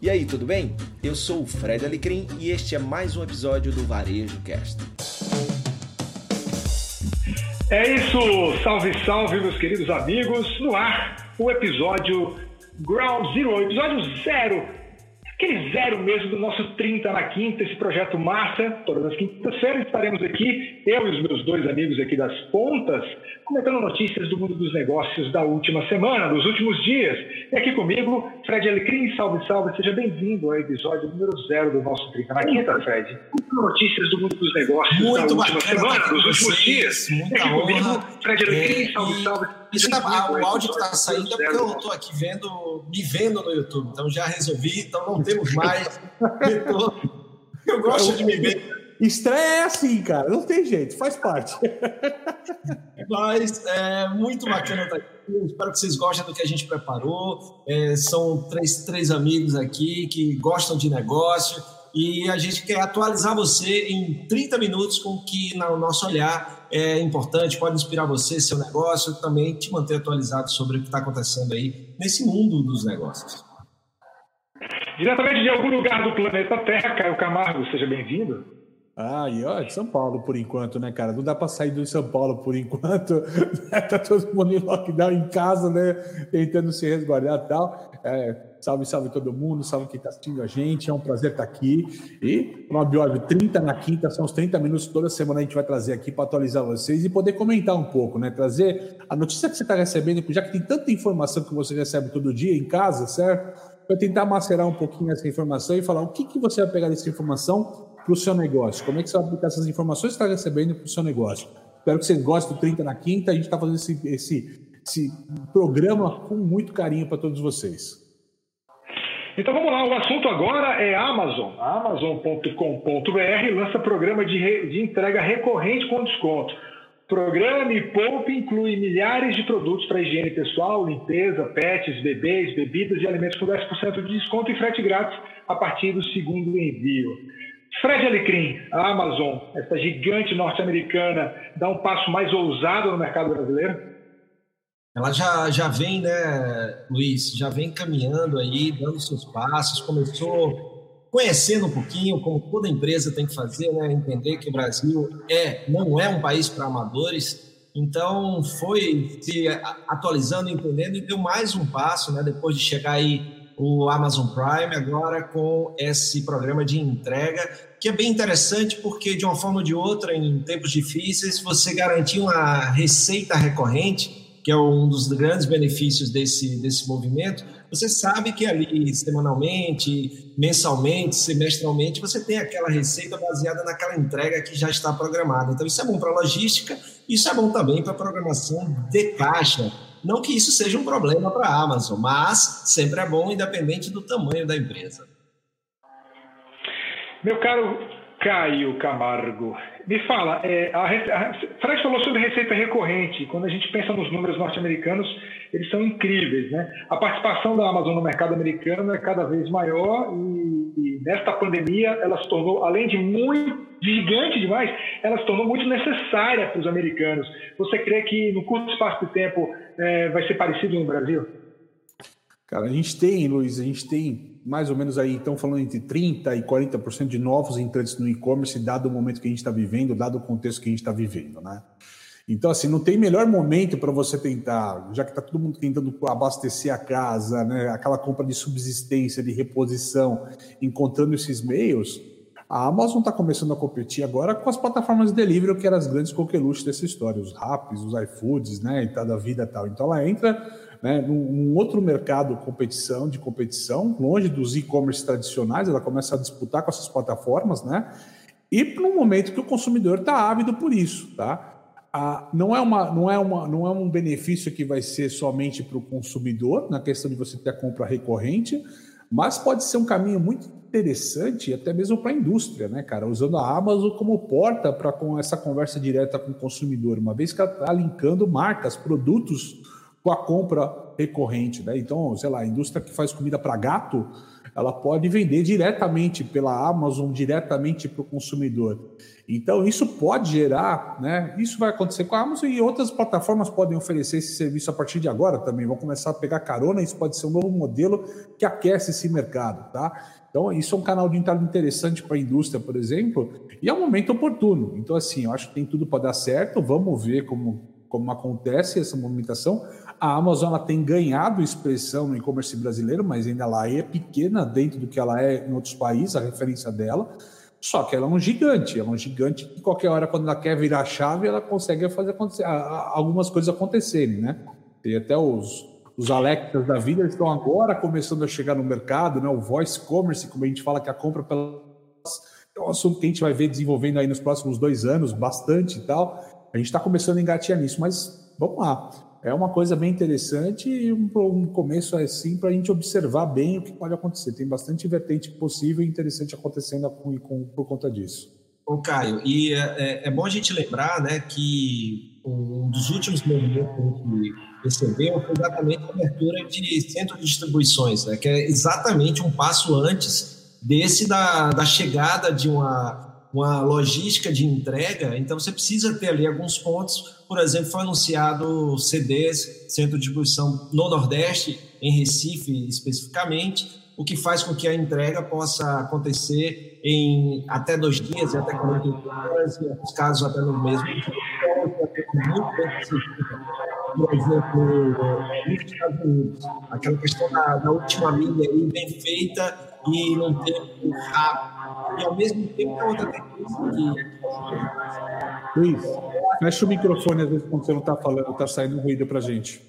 E aí, tudo bem? Eu sou o Fred Alecrim e este é mais um episódio do Varejo Cast. É isso! Salve, salve, meus queridos amigos! No ar, o episódio Ground Zero, episódio zero aquele zero mesmo do nosso 30 na quinta, esse projeto massa. Todas as quintas-feiras estaremos aqui, eu e os meus dois amigos aqui das pontas, comentando notícias do mundo dos negócios da última semana, dos últimos dias. E aqui comigo, Fred Alecrim, salve, salve, seja bem-vindo ao episódio número zero do nosso 30 na quinta, Fred. Notícias do mundo dos negócios Muito da última bacana, semana, dos vocês, últimos dias. Muita comigo, honra. Fred Alecrim, É, salve, e- salve. Isso tá, ah, o áudio que está saindo é porque eu estou aqui vendo, me vendo no YouTube, então já resolvi, então não temos mais. retorno. eu gosto de me ver, Estreia é assim, cara, não tem jeito, faz parte. mas é muito bacana estar aqui. Espero que vocês gostem do que a gente preparou. É, são três, três amigos aqui que gostam de negócio e a gente quer atualizar você em 30 minutos com o que, no nosso olhar, é importante, pode inspirar você, seu negócio, e também te manter atualizado sobre o que está acontecendo aí nesse mundo dos negócios. Diretamente de algum lugar do planeta Terra, Caio Camargo, seja bem-vindo. Ah, e ó, de São Paulo por enquanto, né, cara? Não dá pra sair do São Paulo por enquanto. tá todo mundo em lockdown em casa, né? Tentando se resguardar e tal. É, salve, salve todo mundo, salve quem tá assistindo a gente. É um prazer estar aqui. E, Rob, óbvio, 30 na quinta, são os 30 minutos toda semana a gente vai trazer aqui para atualizar vocês e poder comentar um pouco, né? Trazer a notícia que você está recebendo, já que tem tanta informação que você recebe todo dia em casa, certo? Vai tentar macerar um pouquinho essa informação e falar o que, que você vai pegar dessa informação para o seu negócio. Como é que você vai aplicar essas informações que está recebendo para o seu negócio? Espero que vocês gostem do 30 na quinta. A gente está fazendo esse, esse, esse programa com muito carinho para todos vocês. Então vamos lá, o assunto agora é Amazon. Amazon.com.br lança programa de, re- de entrega recorrente com desconto. Programa e Poupe inclui milhares de produtos para higiene pessoal, limpeza, pets, bebês, bebidas e alimentos com 10% de desconto e frete grátis a partir do segundo envio. Fred Alecrim, a Amazon, essa gigante norte-americana, dá um passo mais ousado no mercado brasileiro? Ela já, já vem, né, Luiz, já vem caminhando aí, dando seus passos, começou conhecendo um pouquinho, como toda empresa tem que fazer, né, entender que o Brasil é, não é um país para amadores, então foi se atualizando, entendendo e deu mais um passo, né, depois de chegar aí o Amazon Prime, agora com esse programa de entrega, que é bem interessante porque, de uma forma ou de outra, em tempos difíceis, você garantir uma receita recorrente, que é um dos grandes benefícios desse, desse movimento, você sabe que ali, semanalmente, mensalmente, semestralmente, você tem aquela receita baseada naquela entrega que já está programada. Então, isso é bom para a logística, isso é bom também para a programação de caixa. Não que isso seja um problema para a Amazon, mas sempre é bom, independente do tamanho da empresa. Meu caro Caio Camargo, me fala, é, a, a, Fred falou sobre receita recorrente. Quando a gente pensa nos números norte-americanos, eles são incríveis, né? A participação da Amazon no mercado americano é cada vez maior e, e nesta pandemia ela se tornou, além de muito gigante demais, ela se tornou muito necessária para os americanos. Você crê que no curto espaço de tempo é, vai ser parecido no Brasil? Cara, a gente tem, Luiz, a gente tem mais ou menos aí, então falando entre 30% e 40% de novos entrantes no e-commerce, dado o momento que a gente está vivendo, dado o contexto que a gente está vivendo, né? Então, assim, não tem melhor momento para você tentar, já que está todo mundo tentando abastecer a casa, né? Aquela compra de subsistência, de reposição, encontrando esses meios, a Amazon está começando a competir agora com as plataformas de delivery, que eram as grandes coqueluches dessa história, os Raps, os iFoods, né, e tal da vida e tal. Então ela entra né, num, num outro mercado competição, de competição, longe dos e-commerce tradicionais, ela começa a disputar com essas plataformas, né? E num momento que o consumidor está ávido por isso, tá? Ah, não, é uma, não, é uma, não é um benefício que vai ser somente para o consumidor, na questão de você ter a compra recorrente, mas pode ser um caminho muito interessante, até mesmo para a indústria, né, cara? Usando a Amazon como porta para com essa conversa direta com o consumidor, uma vez que ela está linkando marcas, produtos com a compra recorrente, né? Então, sei lá, a indústria que faz comida para gato, ela pode vender diretamente pela Amazon, diretamente para o consumidor. Então, isso pode gerar, né? Isso vai acontecer com a Amazon e outras plataformas podem oferecer esse serviço a partir de agora também. Vão começar a pegar carona, isso pode ser um novo modelo que aquece esse mercado, tá? Então, isso é um canal de entrada interessante para a indústria, por exemplo, e é um momento oportuno. Então, assim, eu acho que tem tudo para dar certo. Vamos ver como, como acontece essa movimentação. A Amazon tem ganhado expressão no e-commerce brasileiro, mas ainda ela é pequena dentro do que ela é em outros países, a referência dela. Só que ela é um gigante, ela é um gigante que qualquer hora, quando ela quer virar chave, ela consegue fazer algumas coisas acontecerem, né? Tem até os, os Alexas da vida estão agora começando a chegar no mercado, né? O voice commerce, como a gente fala, que a compra pela é um assunto que a gente vai ver desenvolvendo aí nos próximos dois anos, bastante e tal. A gente está começando a engatear nisso, mas vamos lá. É uma coisa bem interessante e um, um começo assim para a gente observar bem o que pode acontecer. Tem bastante vertente possível e interessante acontecendo com, com, por conta disso. Ô, Caio, e é, é, é bom a gente lembrar né, que um dos últimos movimentos que recebeu foi exatamente a abertura de centro de distribuições, né, que é exatamente um passo antes desse da, da chegada de uma, uma logística de entrega. Então, você precisa ter ali alguns pontos. Por exemplo, foi anunciado CDs, centro de distribuição no Nordeste, em Recife especificamente, o que faz com que a entrega possa acontecer em até dois dias, até 48 horas, em alguns casos até no mesmo dia. Muito bem por exemplo, nos Estados Unidos, aquela questão da, da última milha aí, bem feita e num tempo rápido. E ao mesmo tempo, outra tendência que. Luiz, fecha o microfone às vezes quando você não está falando, está saindo um ruído para gente.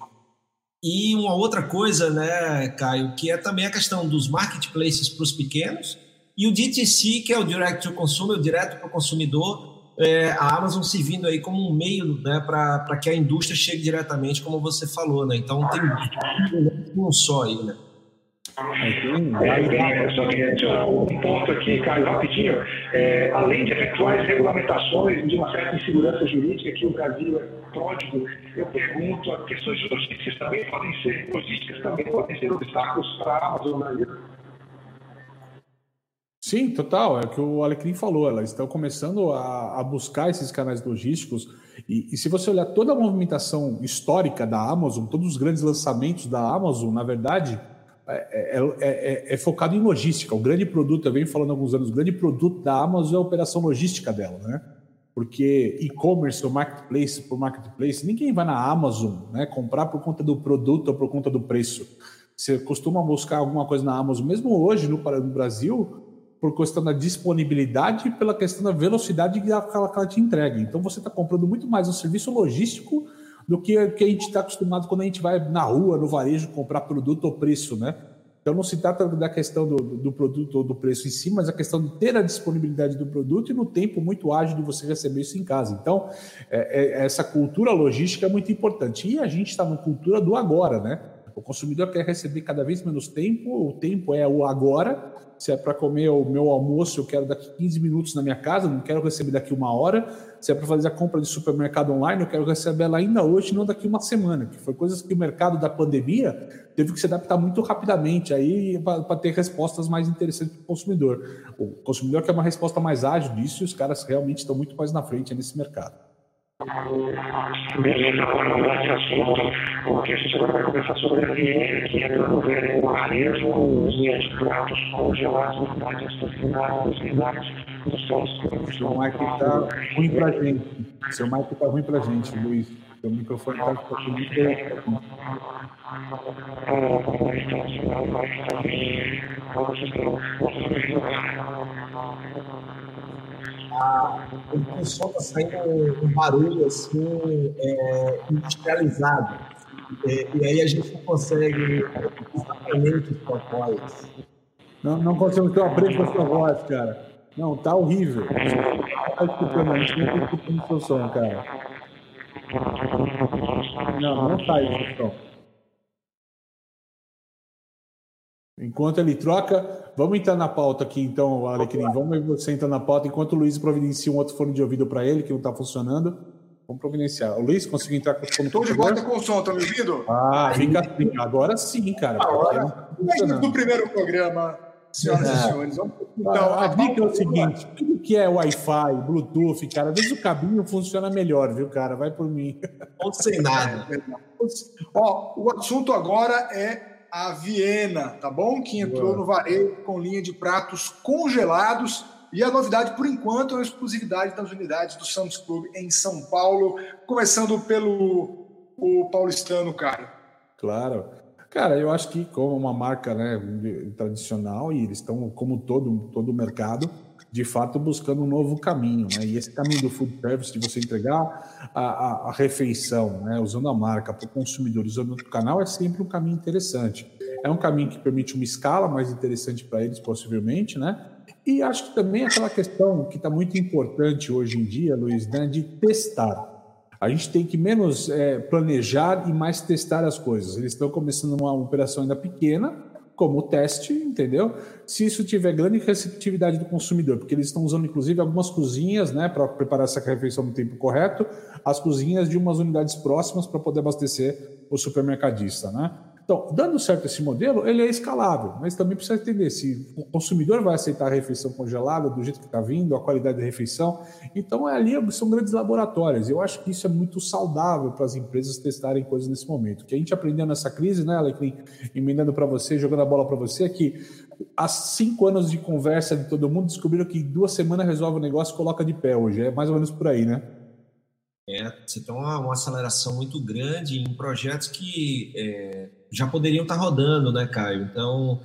E uma outra coisa, né, Caio, que é também a questão dos marketplaces para os pequenos e o DTC, que é o Direct to Consumer, o direto para o consumidor, é, a Amazon se vindo aí como um meio né, para que a indústria chegue diretamente, como você falou, né? Então tem um só aí, né? É, só queria adicionar um ponto aqui, Caio, rapidinho. É, além de efetuar as regulamentações de uma certa insegurança jurídica que o Brasil é pródigo, eu pergunto, as questões logísticas também podem ser, logísticas também podem ser obstáculos para a Amazon Brasil. Sim, total. É o que o Alecrim falou. Elas estão começando a, a buscar esses canais logísticos. E, e, se você olhar toda a movimentação histórica da Amazon, todos os grandes lançamentos da Amazon, na verdade, é, é, é, é, focado em logística. O grande produto, eu venho falando há alguns anos, o grande produto da Amazon é a operação logística dela, né? Porque e-commerce ou marketplace por marketplace, ninguém vai na Amazon né, comprar por conta do produto ou por conta do preço. Você costuma buscar alguma coisa na Amazon, mesmo hoje no, no Brasil, por questão da disponibilidade e pela questão da velocidade que ela, que ela te entrega. Então você está comprando muito mais um serviço logístico do que, a gente está acostumado quando a gente vai na rua, no varejo, comprar produto ou preço, né? Então não se trata da questão do, do produto ou do preço em si, mas a questão de ter a disponibilidade do produto e no tempo muito ágil de você receber isso em casa. Então, é, é, essa cultura logística é muito importante. E a gente está na cultura do agora, né? O consumidor quer receber cada vez menos tempo, o tempo é o agora. Se é para comer o meu almoço, eu quero daqui 15 minutos na minha casa, não quero receber daqui uma hora. Se é para fazer a compra de supermercado online, eu quero receber ela ainda hoje, não daqui uma semana, que foi coisas que o mercado da pandemia teve que se adaptar muito rapidamente aí para ter respostas mais interessantes para o consumidor. O consumidor quer uma resposta mais ágil disso e os caras realmente estão muito mais na frente nesse mercado. Assunto, porque a gente agora vai conversar sobre a VN, que é promover o manejo os pratos congelados nas estacionadas unidades dos seus Seu mic está ruim para gente. Seu mic está ruim para gente, Luiz. Seu microfone está ficando muito Ah, como está, estão o som está saindo um barulho assim, é, industrializado. É, e aí a gente não consegue exatamente sua voz. Não, não conseguimos ter uma presa a sua voz, cara. Não, tá horrível. Tá escutando, a gente não tá escutando o seu som, cara. Não, não tá esse som. Enquanto ele troca, vamos entrar na pauta aqui então, Alecrim. Vamos ver você entrar na pauta enquanto o Luiz providencia um outro fone de ouvido para ele que não está funcionando. Vamos providenciar. O Luiz conseguiu entrar com o fone Estou de volta com o som, tá me ouvindo? Ah, fica assim. Agora sim, cara. Agora, no do primeiro programa, senhoras e é. senhores. Então, a dica é o seguinte: tudo que é Wi-Fi, Bluetooth, cara, às vezes o cabinho funciona melhor, viu, cara? Vai por mim. Ou sem nada. Ó, o assunto agora é a Viena, tá bom? Que entrou no varejo com linha de pratos congelados. E a novidade, por enquanto, é a exclusividade das unidades do Sam's Club em São Paulo, começando pelo o paulistano, cara. Claro. Cara, eu acho que como uma marca né, tradicional, e eles estão, como todo, todo o mercado, de fato buscando um novo caminho. Né? E esse caminho do food service, de você entregar a, a, a refeição, né, usando a marca para o consumidor, usando o canal, é sempre um caminho interessante. É um caminho que permite uma escala mais interessante para eles, possivelmente, né? E acho que também aquela questão que está muito importante hoje em dia, Luiz, né, de testar. A gente tem que menos é, planejar e mais testar as coisas. Eles estão começando uma operação ainda pequena, como teste, entendeu? Se isso tiver grande receptividade do consumidor, porque eles estão usando inclusive algumas cozinhas, né, para preparar essa refeição no tempo correto, as cozinhas de umas unidades próximas para poder abastecer o supermercadista, né? Então, dando certo esse modelo, ele é escalável, mas também precisa entender se o consumidor vai aceitar a refeição congelada do jeito que está vindo, a qualidade da refeição. Então, é ali são grandes laboratórios. Eu acho que isso é muito saudável para as empresas testarem coisas nesse momento. O que a gente aprendeu nessa crise, né, Alecrim, emendando para você, jogando a bola para você, é que há cinco anos de conversa de todo mundo, descobriram que duas semanas resolve o negócio e coloca de pé hoje. É mais ou menos por aí, né? É, você tem uma, uma aceleração muito grande em projetos que é, já poderiam estar rodando, né, Caio? Então,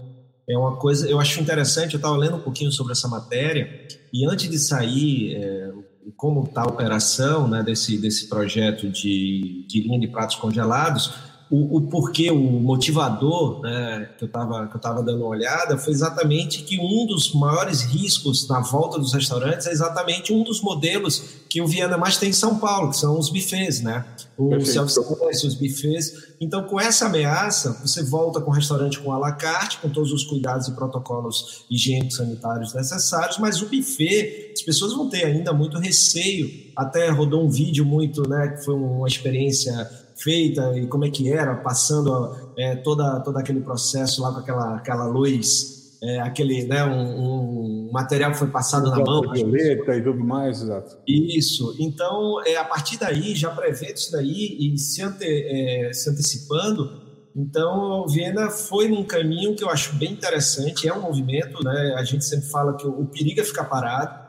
é uma coisa, eu acho interessante, eu estava lendo um pouquinho sobre essa matéria, e antes de sair é, como está a operação né, desse, desse projeto de, de linha de pratos congelados, o, o porquê, o motivador né, que eu estava dando uma olhada foi exatamente que um dos maiores riscos na volta dos restaurantes é exatamente um dos modelos que o Viana mais tem em São Paulo, que são os buffets, né? Os self-service, os buffets. Então, com essa ameaça, você volta com o restaurante com a la carte, com todos os cuidados e protocolos higiênicos sanitários necessários, mas o buffet, as pessoas vão ter ainda muito receio. Até rodou um vídeo muito, né, que foi uma experiência feita e como é que era, passando é, toda, todo aquele processo lá com aquela, aquela luz, é, aquele, né, um, um, material que foi passado na mão. Violeta e tudo mais, exato. Isso. Então, é, a partir daí, já prevendo isso daí e se, ante, é, se antecipando, então, Viena foi num caminho que eu acho bem interessante, é um movimento, né? A gente sempre fala que o, o perigo é ficar parado.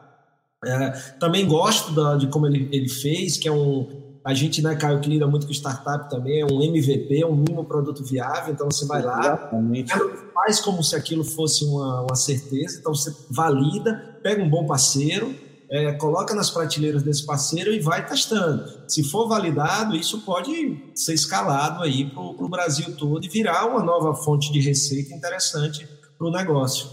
É, também gosto da, de como ele, ele fez, que é um, a gente, né, Caio, que lida muito com startup também, é um MVP, é um mínimo produto viável, então você vai lá, Exatamente. faz como se aquilo fosse uma, uma certeza, então você valida, pega um bom parceiro, é, coloca nas prateleiras desse parceiro e vai testando. Se for validado, isso pode ser escalado aí para o Brasil todo e virar uma nova fonte de receita interessante para o negócio.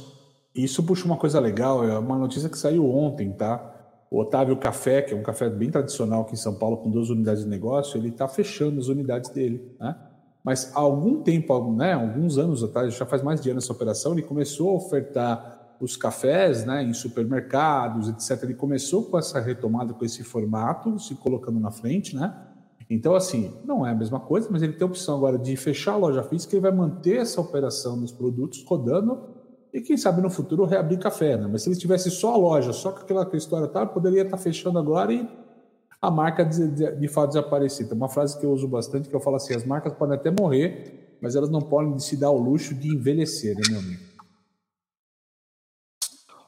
Isso puxa uma coisa legal, é uma notícia que saiu ontem, tá? O Otávio Café, que é um café bem tradicional aqui em São Paulo, com duas unidades de negócio, ele está fechando as unidades dele. Né? Mas há algum tempo, né, alguns anos atrás, já faz mais de ano essa operação, ele começou a ofertar os cafés né, em supermercados, etc. Ele começou com essa retomada, com esse formato, se colocando na frente, né? Então, assim, não é a mesma coisa, mas ele tem a opção agora de fechar a loja física e vai manter essa operação dos produtos rodando e quem sabe no futuro reabrir café, né? Mas se ele tivesse só a loja, só com aquela história tal, poderia estar fechando agora e a marca de, de, de fato uma frase que eu uso bastante que eu falo assim: as marcas podem até morrer, mas elas não podem se dar o luxo de envelhecer, né, meu amigo?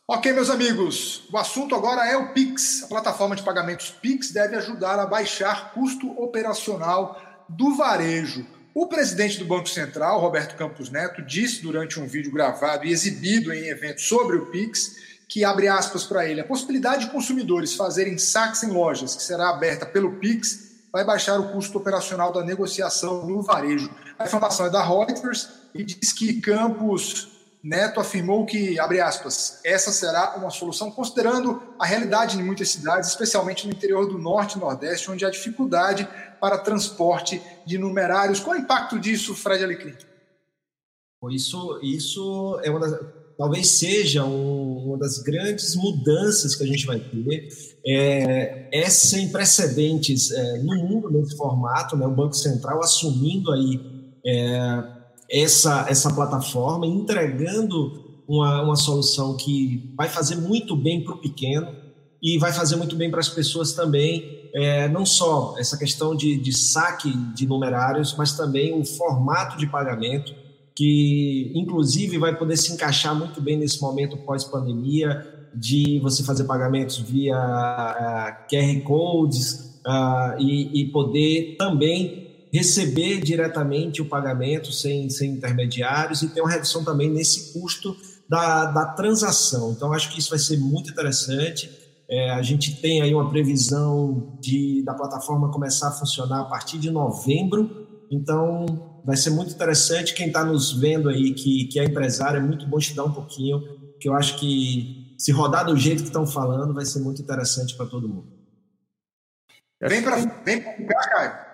Ok, meus amigos, o assunto agora é o Pix. A plataforma de pagamentos Pix deve ajudar a baixar custo operacional do varejo. O presidente do Banco Central, Roberto Campos Neto, disse durante um vídeo gravado e exibido em evento sobre o Pix que abre aspas para ele, a possibilidade de consumidores fazerem saques em lojas, que será aberta pelo Pix, vai baixar o custo operacional da negociação no varejo. A informação é da Reuters e diz que Campos Neto afirmou que, abre aspas, essa será uma solução considerando a realidade em muitas cidades, especialmente no interior do Norte e Nordeste, onde há dificuldade para transporte de numerários. Qual é o impacto disso, Fred Alecrim? Isso, isso é uma das, talvez seja um, uma das grandes mudanças que a gente vai ter. É, é sem precedentes é, no mundo nesse formato, né? o Banco Central assumindo aí é, essa, essa plataforma, entregando uma, uma solução que vai fazer muito bem para o pequeno e vai fazer muito bem para as pessoas também, é, não só essa questão de, de saque de numerários, mas também o formato de pagamento, que inclusive vai poder se encaixar muito bem nesse momento pós-pandemia, de você fazer pagamentos via uh, QR Codes uh, e, e poder também receber diretamente o pagamento sem, sem intermediários e ter uma redução também nesse custo da, da transação. Então, acho que isso vai ser muito interessante. É, a gente tem aí uma previsão de, da plataforma começar a funcionar a partir de novembro. Então, vai ser muito interessante. Quem está nos vendo aí, que, que é empresário, é muito bom estudar um pouquinho, que eu acho que se rodar do jeito que estão falando, vai ser muito interessante para todo mundo. Vem para vem ficar, Caio.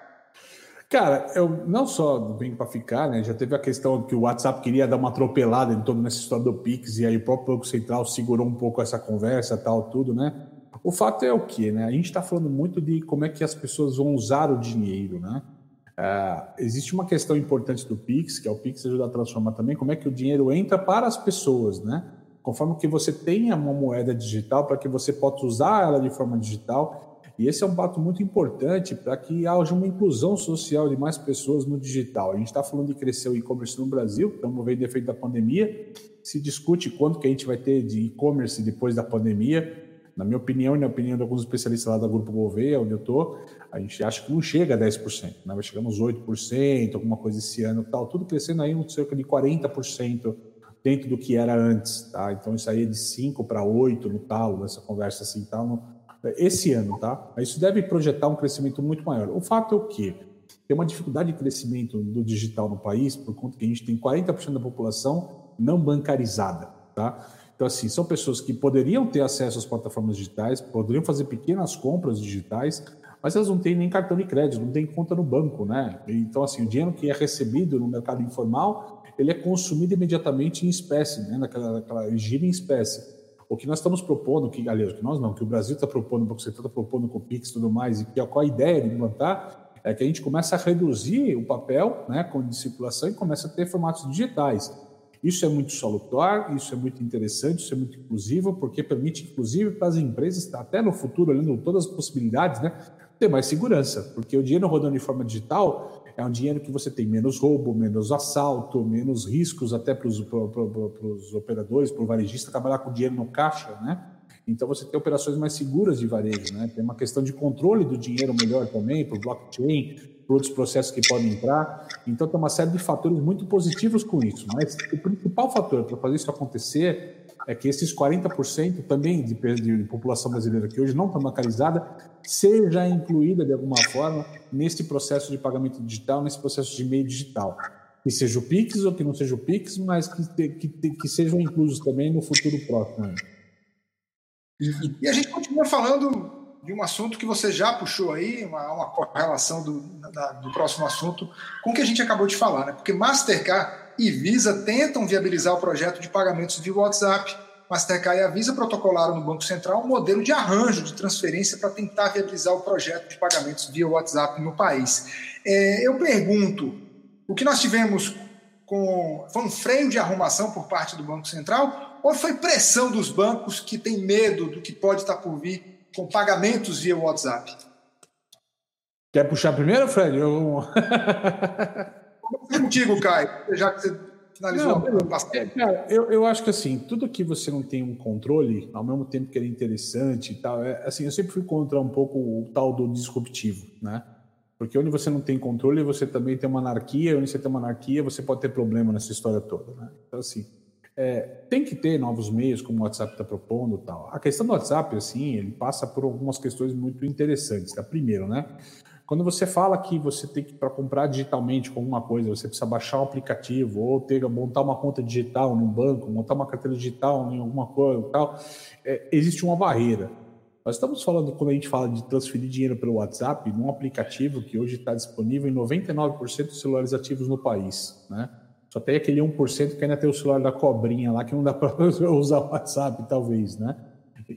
Cara, eu não só vim para ficar, né? Já teve a questão que o WhatsApp queria dar uma atropelada em toda essa história do Pix e aí o próprio Banco Central segurou um pouco essa conversa, tal, tudo, né? O fato é o que, né? A gente está falando muito de como é que as pessoas vão usar o dinheiro, né? Uh, existe uma questão importante do Pix, que é o Pix ajuda a transformar também, como é que o dinheiro entra para as pessoas, né? Conforme que você tenha uma moeda digital, para que você possa usar ela de forma digital e esse é um fato muito importante para que haja uma inclusão social de mais pessoas no digital. A gente está falando de crescer o e-commerce no Brasil, estamos vendo efeito da pandemia. Se discute quanto que a gente vai ter de e-commerce depois da pandemia. Na minha opinião e na opinião de alguns especialistas lá da Grupo Gouveia, onde eu estou, a gente acha que não chega a 10%, né? vai chegar uns 8%, alguma coisa esse ano tal, tudo crescendo aí um cerca de 40% dentro do que era antes. Tá? Então isso aí é de 5 para 8 no talo, nessa conversa assim, tal, esse ano, tá? Isso deve projetar um crescimento muito maior. O fato é o quê? Tem uma dificuldade de crescimento do digital no país, por conta que a gente tem 40% da população não bancarizada, tá? Então, assim, são pessoas que poderiam ter acesso às plataformas digitais, poderiam fazer pequenas compras digitais, mas elas não têm nem cartão de crédito, não têm conta no banco, né? Então, assim, o dinheiro que é recebido no mercado informal, ele é consumido imediatamente em espécie, né? Naquela, naquela gira em espécie. O que nós estamos propondo, que, aliás, que nós não, que o Brasil está propondo, o Banco Central está propondo com o PIX e tudo mais, e que, qual a ideia de implantar é que a gente começa a reduzir o papel né, de circulação e começa a ter formatos digitais. Isso é muito salutar, isso é muito interessante, isso é muito inclusivo, porque permite, inclusive, para as empresas, até no futuro, olhando todas as possibilidades, né, ter mais segurança, porque o dinheiro rodando de forma digital é um dinheiro que você tem menos roubo, menos assalto, menos riscos até para os operadores, para o varejista trabalhar com dinheiro no caixa, né? Então você tem operações mais seguras de varejo, né? Tem uma questão de controle do dinheiro melhor também, por blockchain, por outros processos que podem entrar. Então tem uma série de fatores muito positivos com isso. Mas o principal fator para fazer isso acontecer é que esses 40% também de, de, população brasileira que hoje não está bancarizada seja incluída de alguma forma nesse processo de pagamento digital, nesse processo de meio digital. Que seja o Pix ou que não seja o Pix, mas que, que, que sejam inclusos também no futuro próximo. E a gente continua falando de um assunto que você já puxou aí, uma, uma correlação do, da, do próximo assunto com o que a gente acabou de falar, né? Porque Mastercard e Visa tentam viabilizar o projeto de pagamentos via WhatsApp. Mastercard e a Visa protocolaram no Banco Central um modelo de arranjo de transferência para tentar viabilizar o projeto de pagamentos via WhatsApp no país. É, eu pergunto, o que nós tivemos com foi um freio de arrumação por parte do Banco Central ou foi pressão dos bancos que têm medo do que pode estar por vir com pagamentos via WhatsApp? Quer puxar primeiro, Fred? Eu... contigo, Caio, já que você finalizou não, bastante. Cara, eu, eu acho que assim, tudo que você não tem um controle, ao mesmo tempo que ele é interessante e tal, é, assim, eu sempre fui contra um pouco o tal do disruptivo, né? Porque onde você não tem controle, você também tem uma anarquia, onde você tem uma anarquia, você pode ter problema nessa história toda, né? Então, assim, é, tem que ter novos meios, como o WhatsApp está propondo tal. A questão do WhatsApp, assim, ele passa por algumas questões muito interessantes. Tá? Primeiro, né? Quando você fala que você tem que, para comprar digitalmente com alguma coisa, você precisa baixar um aplicativo ou ter, montar uma conta digital num banco, montar uma carteira digital em alguma coisa e tal, é, existe uma barreira. Nós estamos falando, quando a gente fala de transferir dinheiro pelo WhatsApp, num aplicativo que hoje está disponível em 99% dos celulares ativos no país, né? Só tem aquele 1% que ainda tem o celular da cobrinha lá, que não dá para usar o WhatsApp, talvez, né?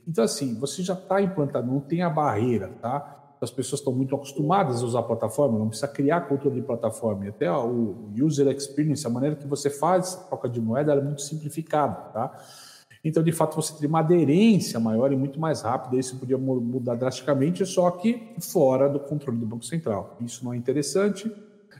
Então, assim, você já está implantado, não tem a barreira, tá? As pessoas estão muito acostumadas a usar a plataforma, não precisa criar controle de plataforma. Até o user experience, a maneira que você faz a troca de moeda, é muito simplificada, tá? Então, de fato, você teria uma aderência maior e muito mais rápida. Isso podia mudar drasticamente, só que fora do controle do Banco Central. Isso não é interessante.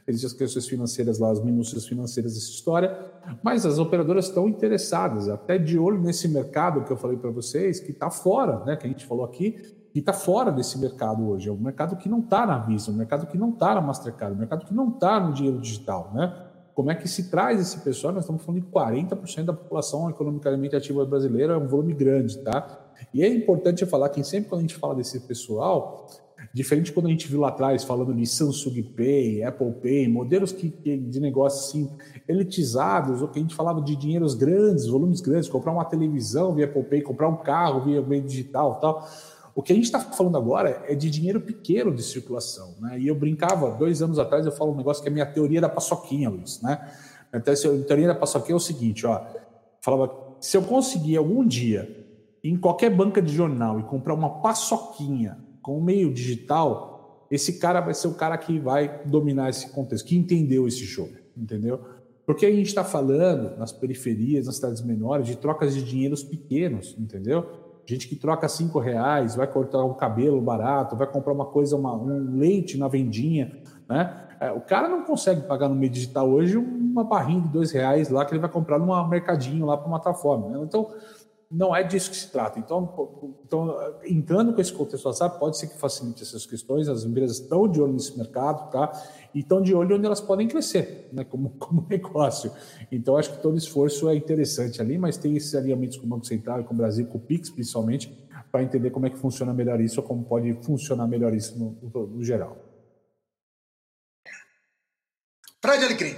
Existem as questões financeiras lá, as minúcias financeiras dessa história, mas as operadoras estão interessadas, até de olho nesse mercado que eu falei para vocês, que está fora, né, que a gente falou aqui, que está fora desse mercado hoje. É um mercado que não está na Visa, um mercado que não está na Mastercard, um mercado que não está no dinheiro digital, né? Como é que se traz esse pessoal? Nós estamos falando de 40% da população economicamente ativa brasileira, é um volume grande, tá? E é importante falar que sempre quando a gente fala desse pessoal, diferente quando a gente viu lá atrás falando de Samsung Pay, Apple Pay, modelos que, que, de negócio assim elitizados, ou que a gente falava de dinheiros grandes, volumes grandes, comprar uma televisão via Apple Pay, comprar um carro via meio digital, tal o que a gente está falando agora é de dinheiro pequeno de circulação. Né? E eu brincava, dois anos atrás, eu falo um negócio que é a minha teoria da paçoquinha, Luiz. Né? A teoria da paçoquinha é o seguinte: ó, falava, se eu conseguir algum dia, em qualquer banca de jornal, e comprar uma paçoquinha com meio digital, esse cara vai ser o cara que vai dominar esse contexto, que entendeu esse jogo, entendeu? Porque a gente está falando nas periferias, nas cidades menores, de trocas de dinheiros pequenos, entendeu? Gente que troca cinco reais, vai cortar um cabelo barato, vai comprar uma coisa, uma, um leite na vendinha, né? É, o cara não consegue pagar no meio digital hoje uma barrinha de dois reais lá que ele vai comprar num mercadinho lá para uma plataforma. Né? Então, não é disso que se trata. Então, então entrando com esse contexto WhatsApp, pode ser que facilite essas questões. As empresas estão de olho nesse mercado, tá? E estão de olho onde elas podem crescer, né? Como, como negócio. Então, acho que todo esforço é interessante ali, mas tem esses alinhamentos com o Banco Central com o Brasil, com o Pix, principalmente, para entender como é que funciona melhor isso ou como pode funcionar melhor isso no, no, no geral. Fred Alecrim.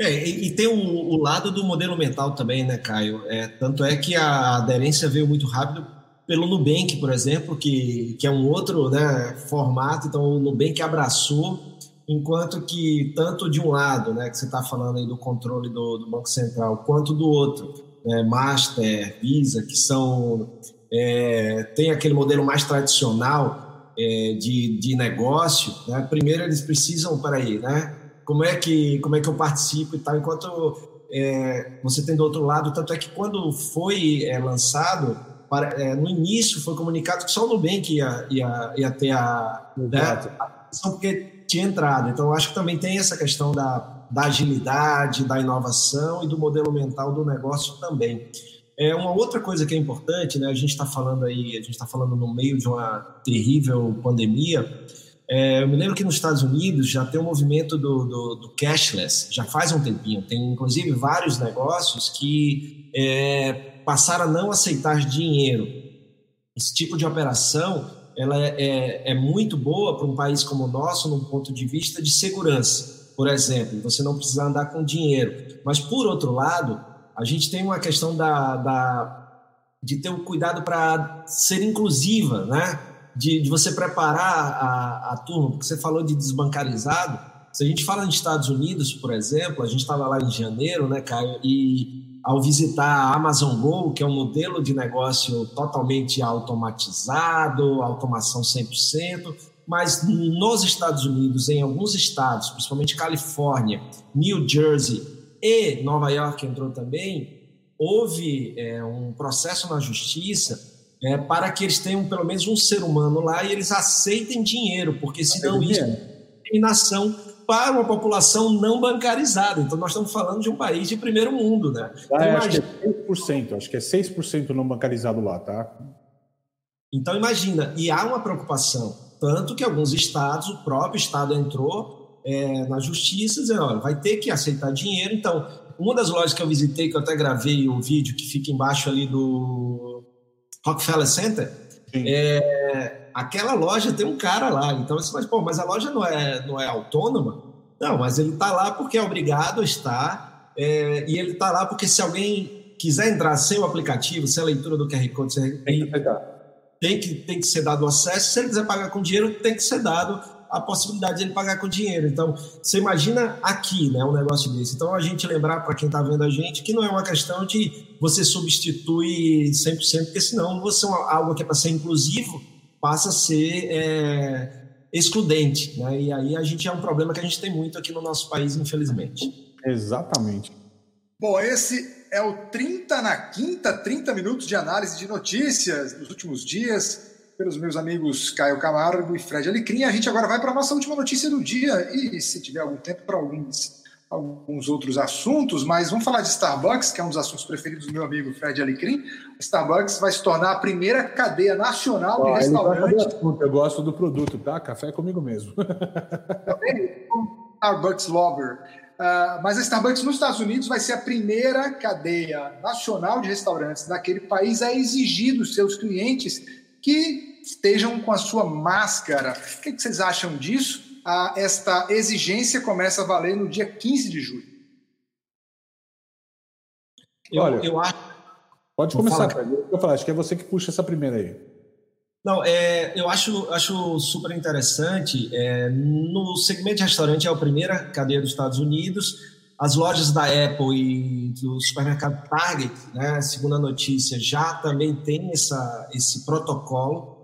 É, e, e tem o, o, lado do modelo mental também, né, Caio? É, tanto é que a aderência veio muito rápido pelo Nubank, por exemplo, que, que é um outro né, formato. Então, o Nubank abraçou, enquanto que tanto de um lado, né, que você está falando aí do controle do, do, Banco Central, quanto do outro, né, Master, Visa, que são é, tem aquele modelo mais tradicional é, de, de negócio. Né? Primeiro, eles precisam, peraí, né? como é que como é que eu participo e tal, enquanto é, você tem do outro lado, tanto é que quando foi é, lançado, para, é, no início foi comunicado que só o Nubank ia, ia, ia ter a, né, a porque tinha entrado. Então, eu acho que também tem essa questão da, da agilidade, da inovação e do modelo mental do negócio também. É uma outra coisa que é importante, né? A gente está falando aí, a gente está falando no meio de uma terrível pandemia. É, eu me lembro que nos Estados Unidos já tem o um movimento do, do, do, cashless, já faz um tempinho. Tem inclusive vários negócios que é, passaram a não aceitar dinheiro. Esse tipo de operação ela é, é, é muito boa para um país como o nosso, num ponto de vista de segurança. Por exemplo, você não precisa andar com dinheiro. Mas, por outro lado, a gente tem uma questão da, da de ter um cuidado para ser inclusiva, né? de, de você preparar a, a turma, porque você falou de desbancarizado. Se a gente fala nos Estados Unidos, por exemplo, a gente estava lá em janeiro, né, Caio, e ao visitar a Amazon Go, que é um modelo de negócio totalmente automatizado, automação 100%, mas nos Estados Unidos, em alguns estados, principalmente Califórnia, New Jersey e Nova York entrou também, houve é, um processo na justiça é, para que eles tenham pelo menos um ser humano lá e eles aceitem dinheiro, porque senão isso é discriminação para uma população não bancarizada. Então, nós estamos falando de um país de primeiro mundo, né? Então, ah, acho imagina... que é 6%, acho que é 6% não bancarizado lá, tá? Então, imagina, e há uma preocupação, tanto que alguns estados, o próprio estado entrou é, na justiça, dizendo, olha, vai ter que aceitar dinheiro. Então, uma das lojas que eu visitei, que eu até gravei o vídeo, que fica embaixo ali do Rockefeller Center, é, aquela loja tem um cara lá. Então você fala, pô, mas a loja não é, não é autônoma? Não, mas ele está lá porque é obrigado a estar, é, e ele está lá porque se alguém quiser entrar sem o aplicativo, sem a leitura do QR Code, tem, tem, que, tem que ser dado acesso. Se ele quiser pagar com dinheiro, tem que ser dado a possibilidade de ele pagar com dinheiro. Então, você imagina aqui, né, um negócio desse. Então, a gente lembrar para quem está vendo a gente que não é uma questão de você substituir 100%, porque senão você é algo que é para ser inclusivo, passa a ser é, excludente. Né? E aí a gente é um problema que a gente tem muito aqui no nosso país, infelizmente. Exatamente. Bom, esse é o 30 na quinta, 30 minutos de análise de notícias dos últimos dias, pelos meus amigos Caio Camargo e Fred Alecrim. A gente agora vai para a nossa última notícia do dia e, se tiver algum tempo, para alguns alguns outros assuntos, mas vamos falar de Starbucks, que é um dos assuntos preferidos do meu amigo Fred Alecrim. Starbucks vai se tornar a primeira cadeia nacional de restaurantes. Eu gosto do produto, tá? Café é comigo mesmo. Também Starbucks Lover. Uh, mas a Starbucks nos Estados Unidos vai ser a primeira cadeia nacional de restaurantes daquele país a exigir dos seus clientes que estejam com a sua máscara. O que, vocês acham disso? a, esta exigência começa a valer no dia 15 de julho. Eu, Olha, eu acho. Pode começar, Eu falar, acho que é você que puxa essa primeira aí. Não, é, eu acho, acho super interessante. É, no segmento de restaurante, é a primeira cadeia dos Estados Unidos. As lojas da Apple e do supermercado Target, né, segundo a notícia, já também tem essa, esse protocolo.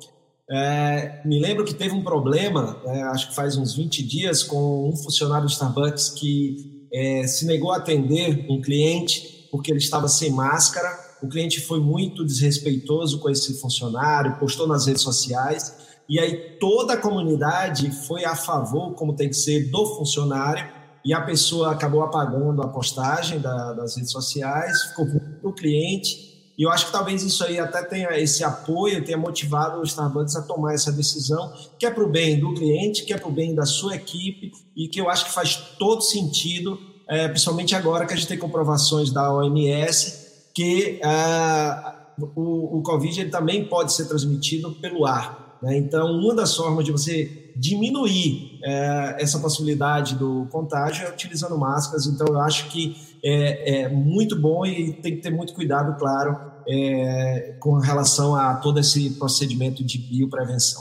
É, me lembro que teve um problema, é, acho que faz uns 20 dias, com um funcionário do Starbucks que é, se negou a atender um cliente porque ele estava sem máscara. O cliente foi muito desrespeitoso com esse funcionário, postou nas redes sociais, e aí toda a comunidade foi a favor, como tem que ser, do funcionário, e a pessoa acabou apagando a postagem da, das redes sociais, ficou com o cliente e eu acho que talvez isso aí até tenha esse apoio, tenha motivado o Starbucks a tomar essa decisão, que é para o bem do cliente, que é para o bem da sua equipe e que eu acho que faz todo sentido, é, principalmente agora que a gente tem comprovações da OMS que é, o, o Covid ele também pode ser transmitido pelo ar. Né? Então, uma das formas de você diminuir é, essa possibilidade do contágio é utilizando máscaras. Então, eu acho que é, é muito bom e tem que ter muito cuidado, claro, é, com relação a todo esse procedimento de bioprevenção.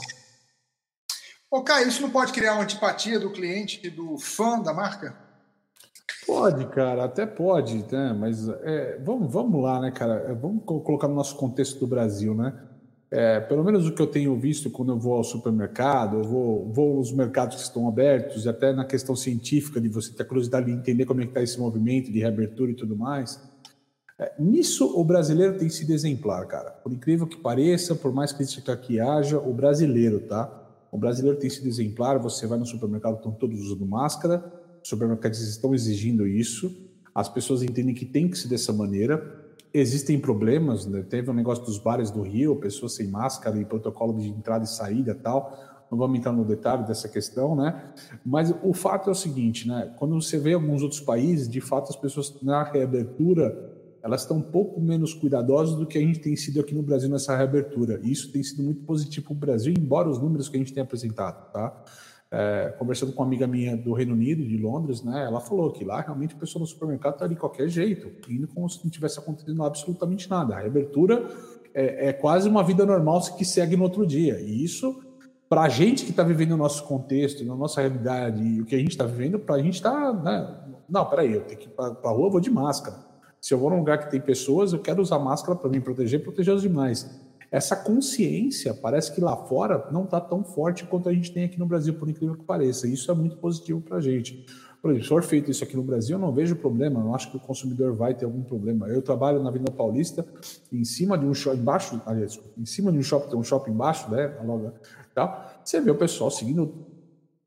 Ô, Caio, isso não pode criar uma antipatia do cliente e do fã da marca? Pode, cara, até pode, né? mas é, vamos, vamos lá, né, cara? É, vamos colocar no nosso contexto do Brasil, né? É, pelo menos o que eu tenho visto quando eu vou ao supermercado, eu vou, vou aos mercados que estão abertos, até na questão científica de você ter curiosidade de entender como é que está esse movimento de reabertura e tudo mais. É, nisso, o brasileiro tem sido exemplar, cara. Por incrível que pareça, por mais crítica que haja, o brasileiro, tá? O brasileiro tem sido exemplar. Você vai no supermercado, estão todos usando máscara, os supermercados estão exigindo isso, as pessoas entendem que tem que ser dessa maneira. Existem problemas, né? teve um negócio dos bares do Rio, pessoas sem máscara e protocolo de entrada e saída tal. Não vamos entrar no detalhe dessa questão, né? Mas o fato é o seguinte, né? Quando você vê alguns outros países, de fato as pessoas na reabertura elas estão um pouco menos cuidadosas do que a gente tem sido aqui no Brasil nessa reabertura. E isso tem sido muito positivo para o Brasil, embora os números que a gente tenha apresentado, tá? É, conversando com uma amiga minha do Reino Unido, de Londres, né, ela falou que lá realmente o pessoal no supermercado está de qualquer jeito, indo como se não tivesse acontecendo absolutamente nada. A reabertura é, é quase uma vida normal que segue no outro dia. E isso, para a gente que está vivendo o nosso contexto, na nossa realidade, e o que a gente está vivendo, para a gente está. Né, não, peraí, eu tenho que ir para a rua, eu vou de máscara. Se eu vou num lugar que tem pessoas, eu quero usar máscara para me proteger, proteger os demais. Essa consciência parece que lá fora não está tão forte quanto a gente tem aqui no Brasil, por incrível que pareça. Isso é muito positivo para a gente. Por exemplo, se for feito isso aqui no Brasil, eu não vejo problema, não acho que o consumidor vai ter algum problema. Eu trabalho na Avenida Paulista, em cima de um shopping, embaixo, aliás, em cima de um shopping, tem um shopping embaixo, né? Logo, tal. Você vê o pessoal seguindo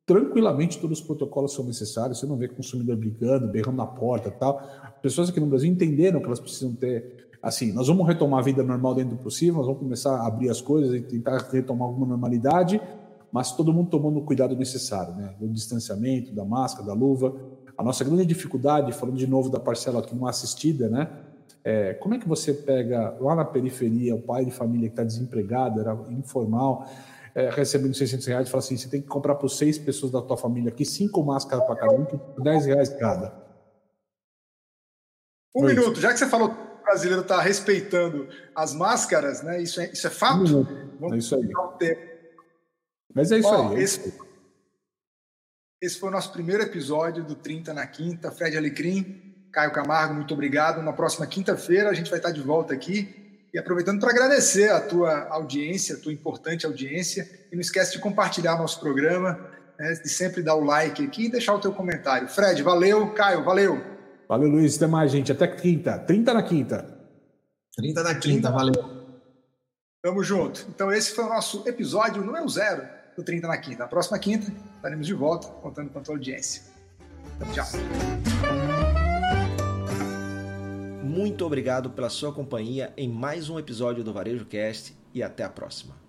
tranquilamente todos os protocolos são necessários, você não vê consumidor brigando, berrando na porta tal. Pessoas aqui no Brasil entenderam que elas precisam ter. Assim, nós vamos retomar a vida normal dentro do possível, nós vamos começar a abrir as coisas e tentar retomar alguma normalidade, mas todo mundo tomando o cuidado necessário, né? Do distanciamento, da máscara, da luva. A nossa grande dificuldade, falando de novo da parcela aqui não assistida, né? É, como é que você pega lá na periferia o pai de família que está desempregado, era informal, é, recebendo 600 reais e fala assim: você tem que comprar para seis pessoas da tua família aqui, cinco máscaras para cada um, por 10 reais cada. Um minuto, já que você falou que brasileiro está respeitando as máscaras, né? Isso é, isso é fato? Vamos é isso aí. Mas é isso Ó, aí. É esse, esse foi o nosso primeiro episódio do 30 na Quinta. Fred Alecrim, Caio Camargo, muito obrigado. Na próxima quinta-feira a gente vai estar de volta aqui E aproveitando para agradecer a tua audiência, a tua importante audiência. E não esquece de compartilhar nosso programa, né, de sempre dar o like aqui e deixar o teu comentário. Fred, valeu. Caio, valeu. Valeu, Luiz. Até mais, gente. Até quinta. 30 na quinta. 30 na quinta, valeu. Tamo junto. Então, esse foi o nosso episódio número zero do 30 na quinta. Na próxima quinta, estaremos de volta contando com a tua audiência. Tchau. Muito obrigado pela sua companhia em mais um episódio do Varejo Cast e até a próxima.